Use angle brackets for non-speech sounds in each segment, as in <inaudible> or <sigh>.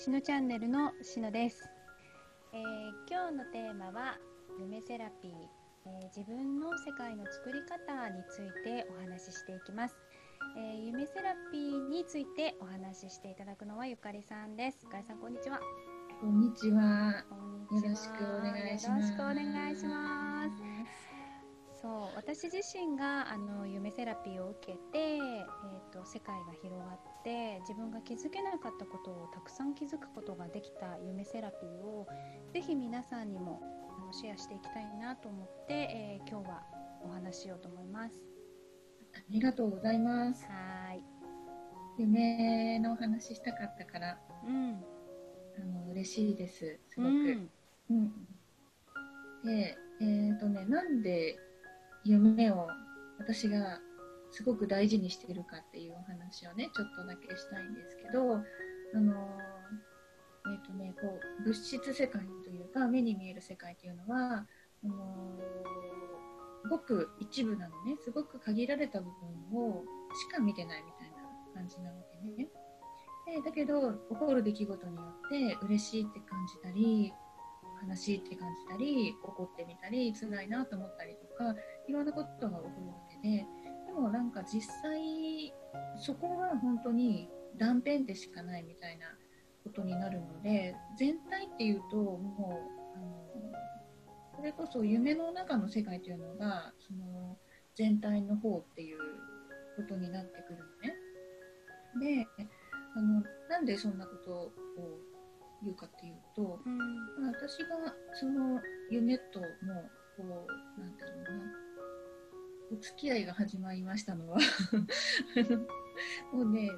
しのチャンネルのしのです、えー、今日のテーマは夢セラピー、えー、自分の世界の作り方についてお話ししていきます、えー、夢セラピーについてお話ししていただくのはゆかりさんです。ゆかりさんこんにちは。こんにちは。よろしくお願いします。よろしくお願いしますそう私自身があの夢セラピーを受けて、えーと、世界が広がって自分が気づけなかったことをたくさん気づくことができた夢セラピーをぜひ皆さんにもあのシェアしていきたいなと思って、えー、今日はお話ししようと思います。ありがとうございます。はい夢のお話したかったから、うん、あの嬉しいです。すごく。うん、うん、で、えっ、ー、とね、なんで夢を私がすごく大事にしているかっていうお話をねちょっとだけしたいんですけどあのえっ、ー、とねこう物質世界というか目に見える世界というのはあのごく一部なのねすごく限られた部分をしか見てないみたいな感じなわけね。でだけど起こる出来事によって嬉しいって感じたり悲しいって感じたり怒ってみたり辛いなと思ったりとかいろんなことが起こるわけででもなんか実際そこは本当に断片でしかないみたいなことになるので全体っていうともうあのそれこそ夢の中の世界というのがその全体の方っていうことになってくるのね。であのなんでそんなことを言うかっていうと、うん、私がその夢ともこうなんだろうなお付き合いが始まりましたのは。<laughs> もうね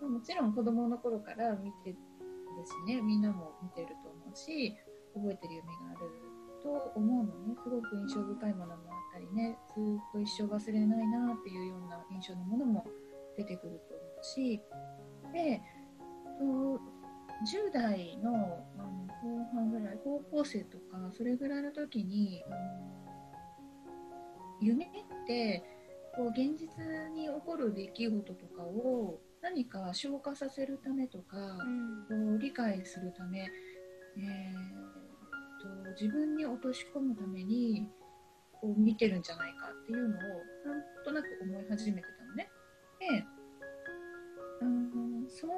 もちろん子供の頃から見てですねみんなも見てると思うし覚えてる夢があると思うのね。すごく印象深いものもあったりねずっと一生忘れないなっていうような印象のものも出てくると思うし。で10代のあの後半ぐらい高校生とかそれぐらいの時にあの夢ってこう現実に起こる出来事とかを何か消化させるためとか、うん、こう理解するため、えーと、自分に落とし込むためにこう見てるんじゃないかっていうのをなんとなく思い始めてたのね。で、うん、その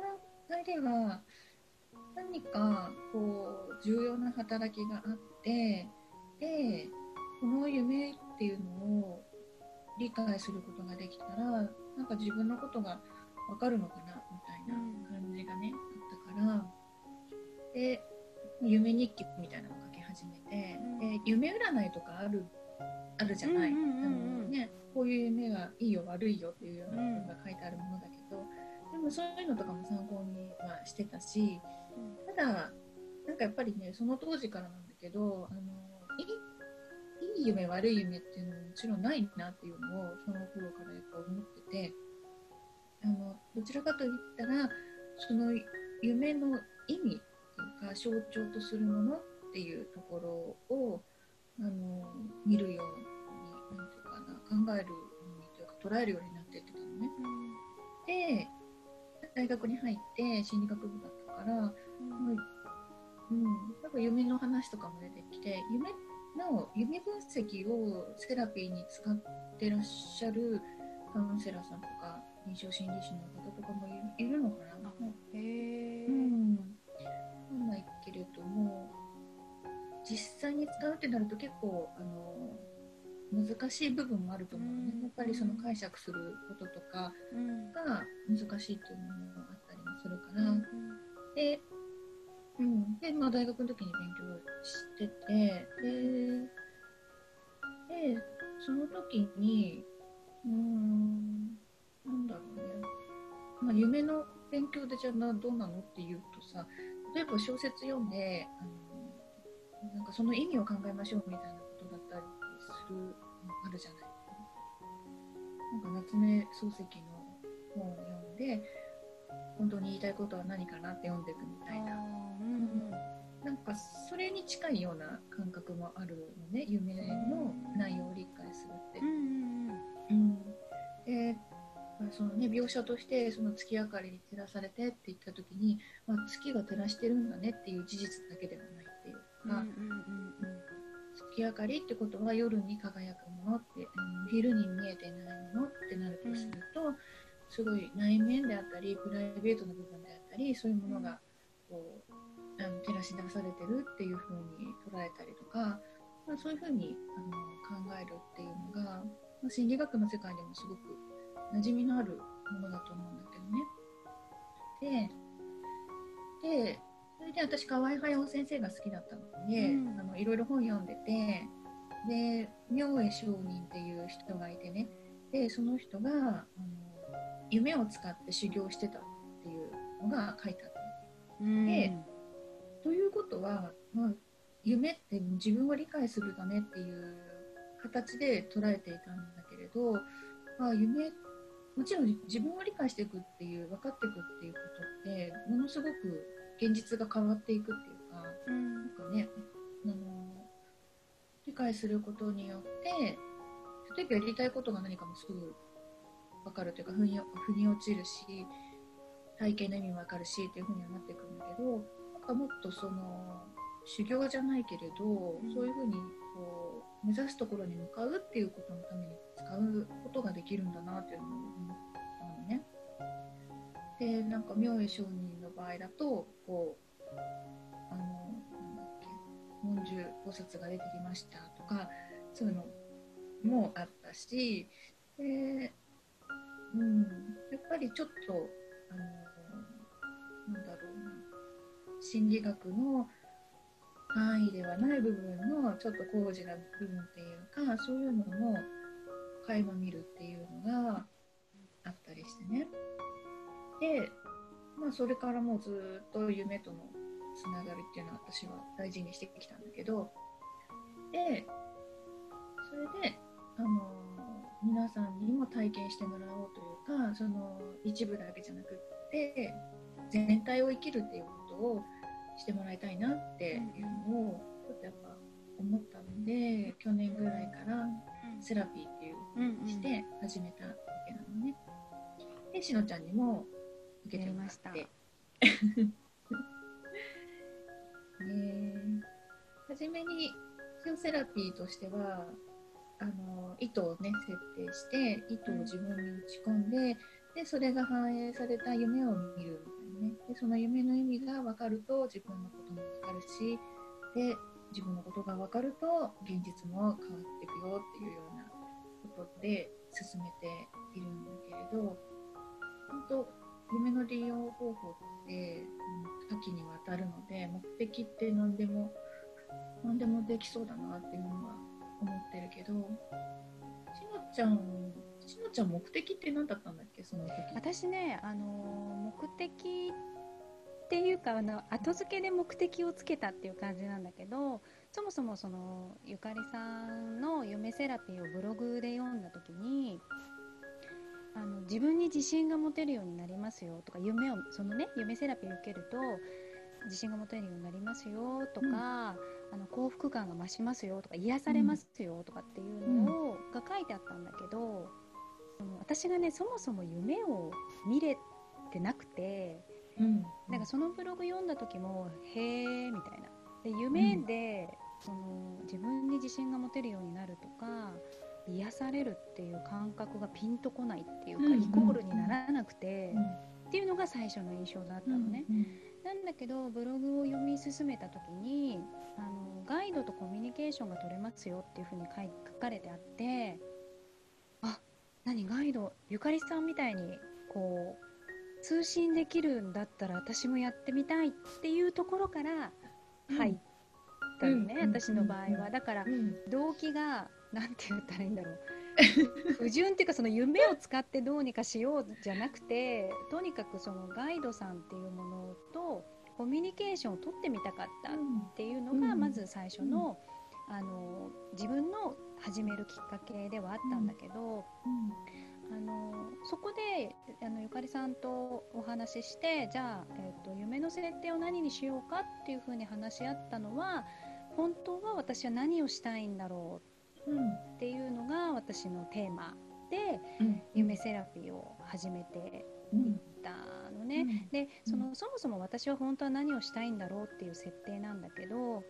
段階では何かこう重要な働きがあってでこの夢っていうのを理解することができたらなんか自分のことが分かるのかなみたいな感じがね、あったからで夢日記みたいなのを書き始めて、で夢占いとかあるあるじゃない、ね、こういう夢がいいよ悪いよっていうようなことが書いてあるものだけど、でもそういうのとかも参考にはしてたし、ただなんかやっぱりねその当時からなんだけどあのいい夢悪い夢っていうのももちろんないなっていうのをその頃からやっぱ思っててあのどちらかといったらその夢の意味っていうか象徴とするものっていうところをあの見るように何ていうかな考えるようにというか捉えるようになってってたのね。で大学に入って心理学部だったから、うん、うん、なんか夢の話とかも出てきて夢の夢分析をセラピーに使ってらっしゃるカウンセラーさんとか臨床心理士の方とかもいるのかな。へえ。うん。わかんないけれども実際に使うってなると結構あの難しい部分もあると思うね、やっぱりその解釈することとかが難しいっていうのもあったりもするから、で,、うん、でまあ、大学の時に勉強しててででその時にうんなんだろうね、まあ、夢の勉強でじゃあどうなのっていうとさ例えば小説読んであのなんかその意味を考えましょうみたいなことだったりするのあるじゃない。なんか夏目漱石の本を読んで本当に言いたいことは何かなって読んでいくみたいな、なんかそれに近いような感覚もあるのね。夢の内容を理解するって。でそのね、描写としてその月明かりに照らされてって言った時に、まあ、月が照らしてるんだねっていう事実だけではないっていうか、月明かりってことは夜に輝くものって、うん、昼に見えてないものってなるとすると、うん、すごい内面であったりプライベートな部分であったりそういうものがこうあの照らし出されてるっていう風に捉えたりとか、まあ、そういう風にあの考えるっていうのが、まあ、心理学の世界でもすごく馴染みのあるものだと思うんだけどね。で、で、それで私、河合駿先生が好きだったので、うん、あのいろいろ本読んでて、で、明恵上人っていう人がいてね、で、その人が、あの夢を使って修行してたっていうのが書いてあった。うん、で、ということは、まあ、夢って自分を理解するためっていう形で捉えていたんだけれど、まあ、夢もちろん自分を理解していくっていう分かっていくっていうことってものすごく現実が変わっていくっていうか、うん、なんかねあの理解することによって例えばやりたいことが何かもすぐ分かるというか腑に落ちるし体験の意味も分かるしっていうふうにはなっていくんだけどかもっとその修行じゃないけれど、うん、そういうふうにこう目指すところに向かうっていうことのために使うことができるんだなっていうのを思ったのね。でなんか明恵上人の場合だとこうあのなんだっけ文殊菩薩が出てきましたとかそういうのもあったしで、うん、やっぱりちょっとあのなんだろうな心理学の範囲ではない部分のちょっと高次な部分っていうかそういうのも垣間見るっていうのがあったりしてね。で、まあ、それからもうずっと夢とのつながりっていうのは私は大事にしてきたんだけど。でそれであの皆さんにも体験してもらおうというかその一部だけじゃなくって全体を生きるっていうことをしてもらいたいなっていうのをちょっとやっぱ思ったので去年ぐらいからセラピーっていうして始めたわけなのね。でしのちゃんにも受けてもらって。ね <laughs> 初めにフィオセラピーとしてはあの糸をね設定して糸を自分に打ち込んででそれが反映された夢を見るね。でその夢の意味が分かると自分のことも分かるしで自分のことが分かると現実も変わっていくよっていうようなことで進めているんだけれど本当夢の利用方法って多岐にわたるので目的って何でも何でもできそうだなっていうのは思ってるけどしのちゃんしのちゃん目的って何だったんだっけ？その時。私ねあの目的っていうかあの後付けで目的をつけたっていう感じなんだけどそもそもそのゆかりさんの夢セラピーをブログで読んだ時にあの自分に自信が持てるようになりますよとか夢をそのね夢セラピーを受けると自信が持てるようになりますよとか、うん、あの幸福感が増しますよとか癒されますよとかっていうのを、が書いてあったんだけど私がねそもそも夢を見れてなくて、うん、なんかそのブログ読んだ時もへえみたいな。で夢で、その自分に自信が持てるようになるとか癒されるっていう感覚がピンとこないっていうか、イコールにならなくて、っていうのが最初の印象だったのね。なんだけどブログを読み進めた時にあのガイドとコミュニケーションが取れますよっていうふうに書かれてあってあ何ガイドゆかりさんみたいにこう通信できるんだったら私もやってみたいっていうところから入ったのね、うん、私の場合は。だから動機が何て言ったらいいんだろう。<laughs> 不純っていうかその夢を使ってどうにかしようじゃなくてとにかくそのガイドさんっていうものとコミュニケーションを取ってみたかったっていうのがまず最初の,、あの自分の始めるきっかけではあったんだけど、あのそこであのゆかりさんとお話ししてじゃあ、えーと、夢の設定を何にしようかっていうふうに話し合ったのは本当は私は何をしたいんだろうっていうのが私のテーマて、夢セラピーを始めていったのね、でそのそもそも私は本当は何をしたいんだろうっていう設定なんだけど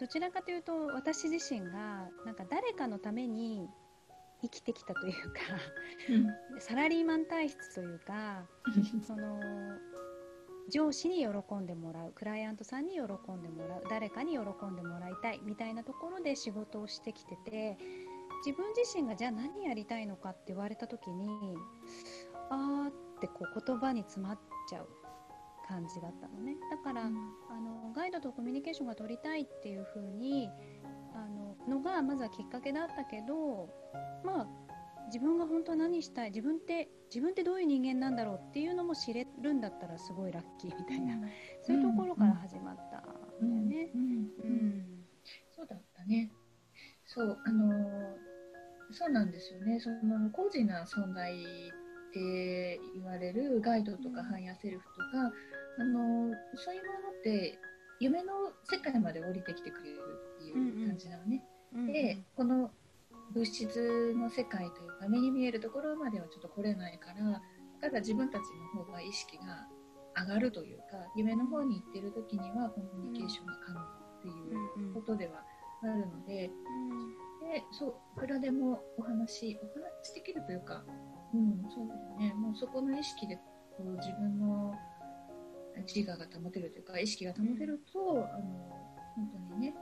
どちらかというと私自身がなんか誰かのために生きてきたというかサラリーマン体質というか <laughs> その上司に喜んでもらうクライアントさんに喜んでもらう誰かに喜んでもらいたいみたいなところで仕事をしてきてて自分自身がじゃあ何やりたいのかって言われた時にあーってこう言葉に詰まっちゃう感じだったのね。だから、うん、あのガイドとコミュニケーションが取りたいっていう風にあののがまずはきっかけだったけどまあ自分が本当は何したい自分って自分ってどういう人間なんだろうっていうのも知れるんだったらすごいラッキーみたいな、うん、そういうところから始まったんだよね。そうだったね。そうあのそうなんですよね。その高次な存在って言われるガイドとか higher self とか、あのそういうものって夢の世界まで降りてきてくれるっていう感じなのね。うんうん、でこの物質の世界というか目に見えるところまではちょっと来れないからただ自分たちの方が意識が上がるというか夢の方に行ってる時にはコミュニケーションが可能っていうことではあるので、うん、でそういくらでもお話お話できるというか、うん、そうだよね。もうそこの意識でこう自分の自我が保てるというか意識が保てると、うん、あの本当にね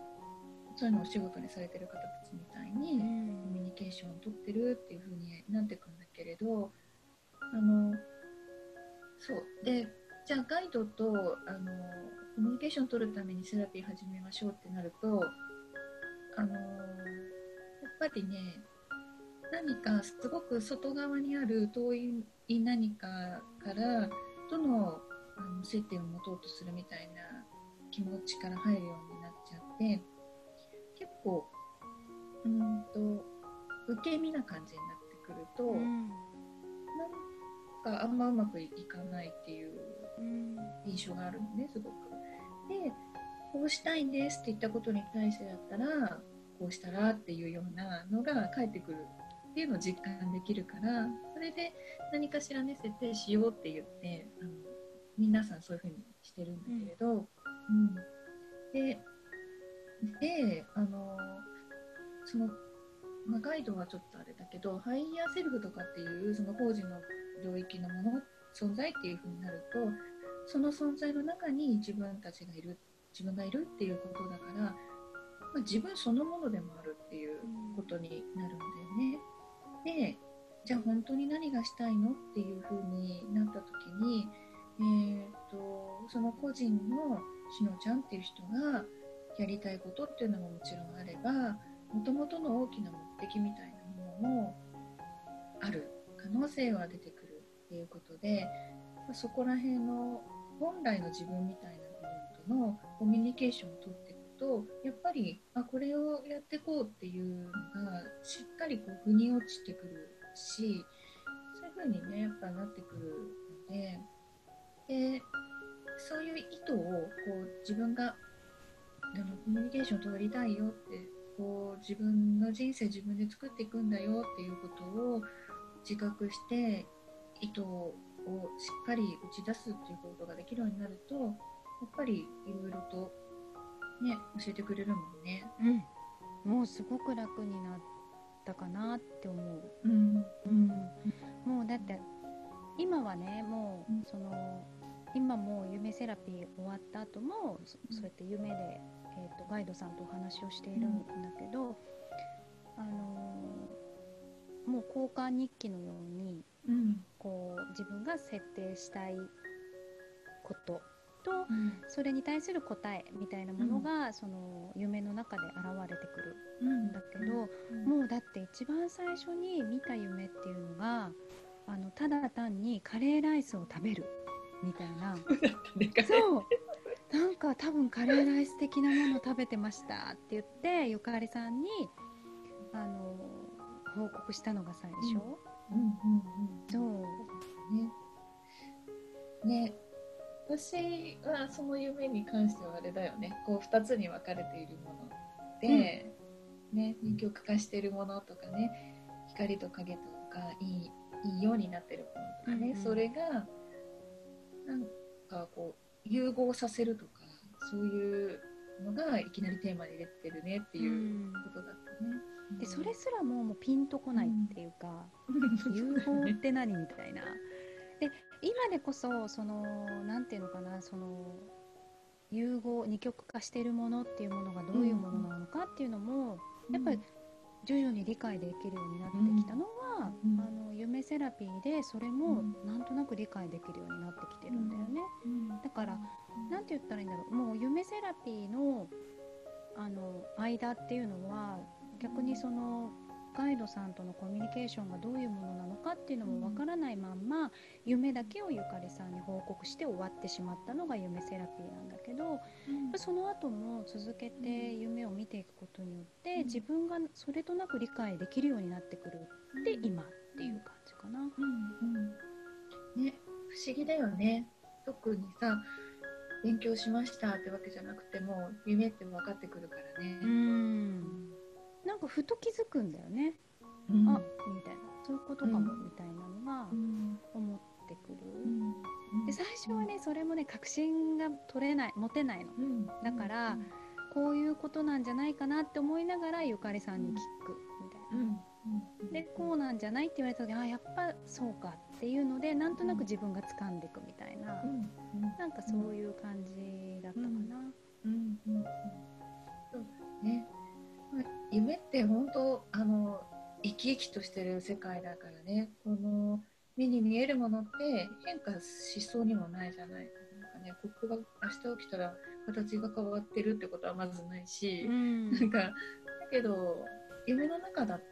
そういうのをお仕事にされてる方たちみたいに、コミュニケーションをとってるっていう風になってくんだけれどあのそう。でじゃあガイドとあのコミュニケーションを取るためにセラピー始めましょうってなるとあのやっぱりね何かすごく外側にある遠い何かからとのあの接点を持とうとするみたいな気持ちから入るようになっちゃって結構うんと受け身な感じになってくると、うん、なんかあんまうまくいかないっていう印象があるのねすごく。でこうしたいんですって言ったことに対してだったらこうしたらっていうようなのが返ってくるっていうのを実感できるからそれで何かしらね設定しようって言ってあの皆さんそういうふうにしてるんだけれど、うん、うん、でであのその、まあ、ガイドはちょっとあれだけど higher self とかっていうその高次の領域のもの存在っていうふうになるとその存在の中に自分たちがいる自分がいるっていうことだから、まあ、自分そのものでもあるっていうことになるんだよね。でじゃあ本当に何がしたいのっていうふうになった時にえーと、その個人のしのちゃんっていう人がやりたいことっていうのももちろんあればもともとの大きな目的みたいなものもある可能性は出てくるっていうことでそこら辺の本来の自分みたいな部分とのコミュニケーションをとっていくとやっぱりあこれをやっていこうっていうのがしっかりこう腑に落ちてくるしそういう風にねやっぱなってくるので。でそういう意図をこう自分があのコミュニケーションを取りたいよってこう自分の人生自分で作っていくんだよっていうことを自覚して意図をしっかり打ち出すっていうことができるようになるとやっぱりいろいろとね教えてくれるもんね。うん、もうすごく楽になったかなって思う。うん、うん、もうだって今はねもうその今も夢セラピー終わった後もそそうやって夢で、えーと、ガイドさんとお話をしているんだけど、あのー、もう交換日記のように、うん、こう自分が設定したいことと、うん、それに対する答えみたいなものが、うん、その夢の中で現れてくるんだけど、もうだって一番最初に見た夢っていうのがあのただ単にカレーライスを食べるみたいな。<laughs> そう。なんか多分カレーライス的なもの食べてましたって言ってゆかりさんにあの報告したのが最初、うん。うん。うん、そう。ね。ね私はその夢に関してはあれだよね。こう2つに分かれているもので、うん、ね二極化しているものとかね光と影とかいいいいようになってるものとかね、うんうん、それがなんかこう融合させるとかそういうのがいきなりテーマに出てるねっていうことだったね。うん、でそれすらももうピンとこないっていうか、うん、融合って何みたいな。で今でこそそのなんていうのかなその融合二極化しているものっていうものがどういうものなのかっていうのも、やっぱり徐々に理解できるようになってきたのは、うん、あの夢セラピーでそれもなんとなく理解できるようになってきてるんだよね。だから何て言ったらいいんだろう。もう夢セラピーのあの間っていうのは逆にそのガイドさんとのコミュニケーションがどういうものなのかっていうのもわからないまんま夢だけをゆかりさんに報告して終わってしまったのが夢セラピーなんだけど、うん、その後も続けて夢を見ていくことによって自分がそれとなく理解できるようになってくるって今っていう感じかな。うんうん、ね不思議だよね。特にさ勉強しましたってわけじゃなくても夢って分かってくるからね。うんかふと気づくんだよね、うん、あみたいな。そういうことかも、みたいなのが思ってくる、で最初はねそれもね確信が取れない持てないの、だから、こういうことなんじゃないかなって思いながらゆかりさんに聞くみたいな。でこうなんじゃないって言われた時あやっぱそうかっていうのでなんとなく自分が掴んでいくみたいな、なんかそういう感じだったかな。うん。うん。そうね夢って本当あの生き生きとしてる世界だからね。この目に見えるものって変化しそうにもないじゃないなんかねここが明日起きたら形が変わってるってことはまずないし、うん、なんかだけど夢の中だと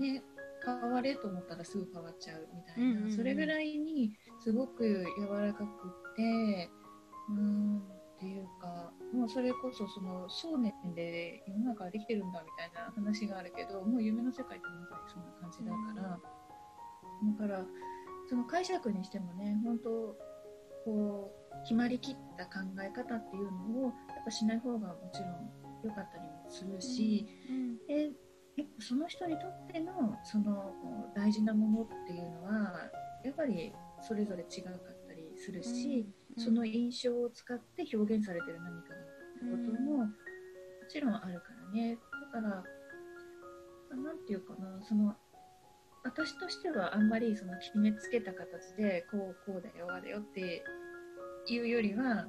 ね変われと思ったらすぐ変わっちゃうみたいな、うんうんうん、それぐらいにすごく柔らかくってうんっていうかもうそれこそその想念で世の中はできてるんだみたいな話があるけどもう夢の世界ってまさにそんな感じだから、だからその解釈にしてもね本当こう決まりきった考え方っていうのをやっぱしない方がもちろん良かったりもするし、うん。うん、でその人にとってのその大事なものっていうのはやっぱりそれぞれ違うかったりするし、その印象を使って表現されてる何かのことももちろんあるからね。だから何て言うかなその私としてはあんまりその決めつけた形でこうこうだよあれよっていうよりは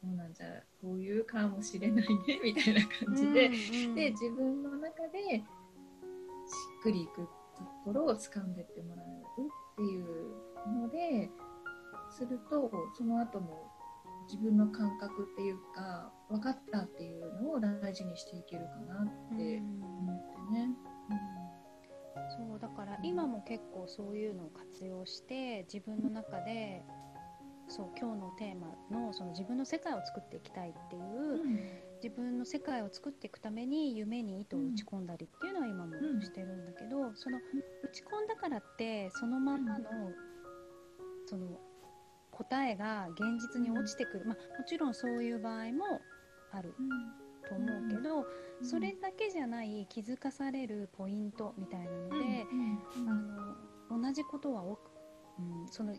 そうなんじゃこういうかもしれないね <laughs> みたいな感じで、うんうん、で自分の中でしっくりいくところを掴んでってもらうっていうのでするとその後も自分の感覚っていうか分かったっていうのを大事にしていけるかなって思ってね。うん、そうだから今も結構そういうのを活用して自分の中でそう今日のテーマのその自分の世界を作っていきたいっていう、うん、自分の世界を作っていくために夢に糸を打ち込んだりっていうのは今もしてるんだけど、その打ち込んだからってそのまんまの、その答えが現実に落ちてくる、まあ、もちろんそういう場合もあると思うけど、それだけじゃない気づかされるポイントみたいなので、あの同じことは、うん、その意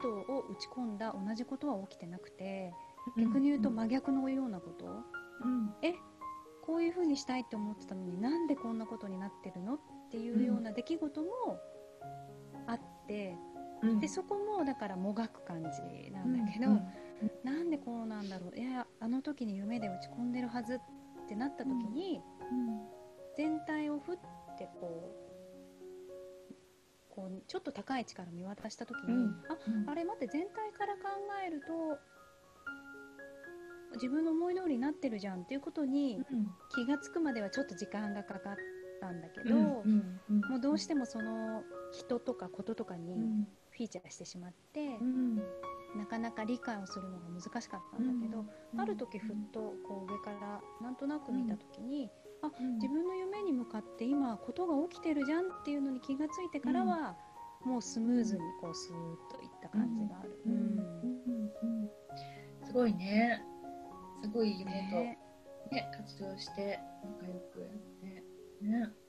図を打ち込んだ同じことは起きてなくて逆に言うと真逆のようなこと、うん、えこういうふうにしたいって思ってたのになんでこんなことになってるの？っていうような出来事もあって、でそこもだからもがく感じなんだけど、うん、なんでこうなんだろう。いやあの時に夢で打ち込んでるはずってなった時に、全体をふってこうこうちょっと高い位置から見渡した時に、うん、ああれ待って全体から考えると自分の思い通りになってるじゃんっていうことに気が付くまではちょっと時間がかかったんだけど、もうどうしてもその人とかこととかにフィーチャーしてしまって、うん、なかなか理解をするのが難しかったんだけど、うん、ある時ふっとこう上からなんとなく見た時に、あ自分の夢に向かって今ことが起きてるじゃんっていうのに気が付いてからは、もうスムーズにこうスーッといった感じがある。すごいね。すごい夢と、ね、ね、活動して仲良くやってね。う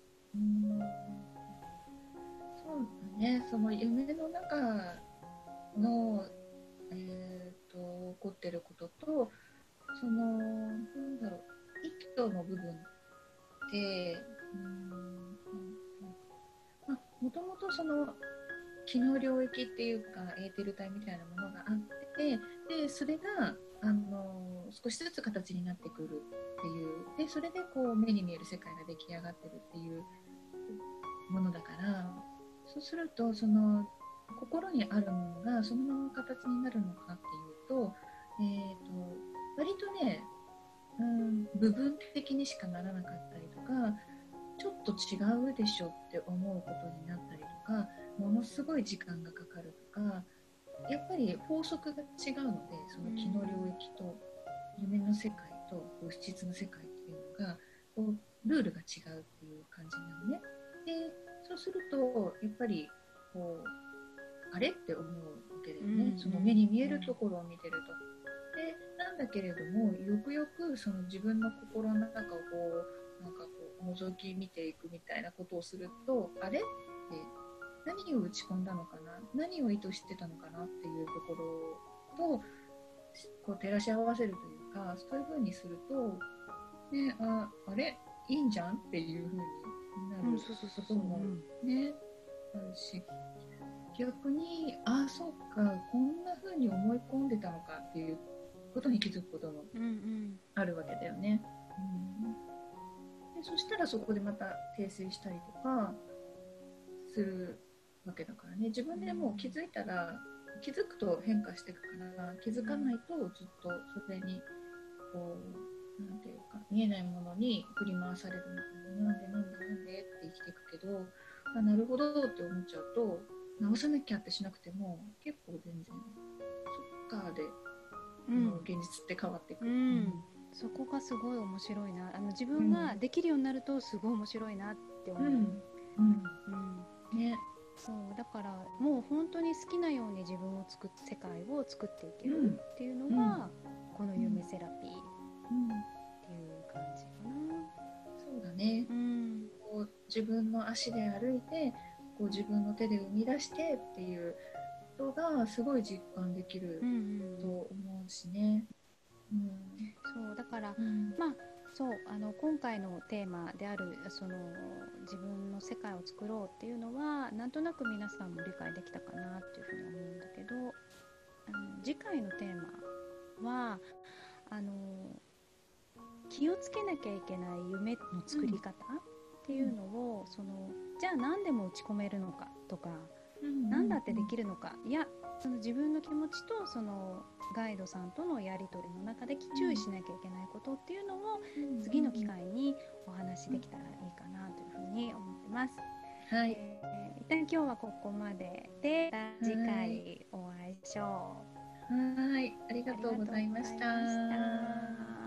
ねその夢の中の、えーと、起こってることとそのなんだろう糸の部分ってもともとその気の領域っていうかエーテル体みたいなものがあってでそれがあの少しずつ形になってくるっていう。でそれでこう目に見える世界が出来上がってるっていうものだからそうするとその心にあるものがそのまま形になるのかっていうと,、えーと、割とね、うん、部分的にしかならなかったりとかちょっと違うでしょって思うことになったりとかものすごい時間がかかるとかやっぱり法則が違うのでその気の領域と夢の世界と物質の世界っていうのがこうルールが違うっていう感じなのね。でそうするとやっぱりこうあれって思うわけだよね、その目に見えるところを見てると。でなんだけれどもよくよくその自分の心の中をこうなんかこう覗き見ていくみたいなことをするとあれって何を打ち込んだのかな？何を意図してたのかなっていうところとこう照らし合わせるというかそういうふうにすると、ね、ああれ？いいんじゃん？っていうふうになることもね、あるし逆にああそうかこんなふうに思い込んでたのかっていうことに気づくこともあるわけだよね。うん。でそしたらそこでまた訂正したりとかするわけだからね。自分でもう気づいたら気づくと変化していくから気づかないとずっとそれにこうなんていうか見えないものに振り回されるみたいななんでなんでなんでって生きていくけどあなるほどって思っちゃうと直さなきゃってしなくても結構全然そっかで、うん、現実って変わっていく。うん。そこがすごい面白いな。あの自分ができるようになるとすごい面白いなって思う。うん。うん。うん、ね。そうだからもう本当に好きなように自分を作っ世界を作っていけるっていうのが、この夢セラピーいう感じかな。そうだね、うん、こう自分の足で歩いてこう自分の手で生み出してっていうことがすごい実感できると思うしね。うん、そうだから、うん、まあそうあの今回のテーマであるその自分の世界を作ろうっていうのはなんとなく皆さんも理解できたかなっていうふうに思うんだけどあの次回のテーマはあの気をつけなきゃいけない夢の作り方っていうのを、うん、そのじゃあ何でも打ち込めるのかとか、うん、何だってできるのか。いやその自分の気持ちとそのガイドさんとのやり取りの中で注意しなきゃいけないことっていうのを次の機会にお話しできたらいいかなというふうに思ってます。はい、えー、一旦今日はここまでで次回お会いしょう。はい、ありがとうございました。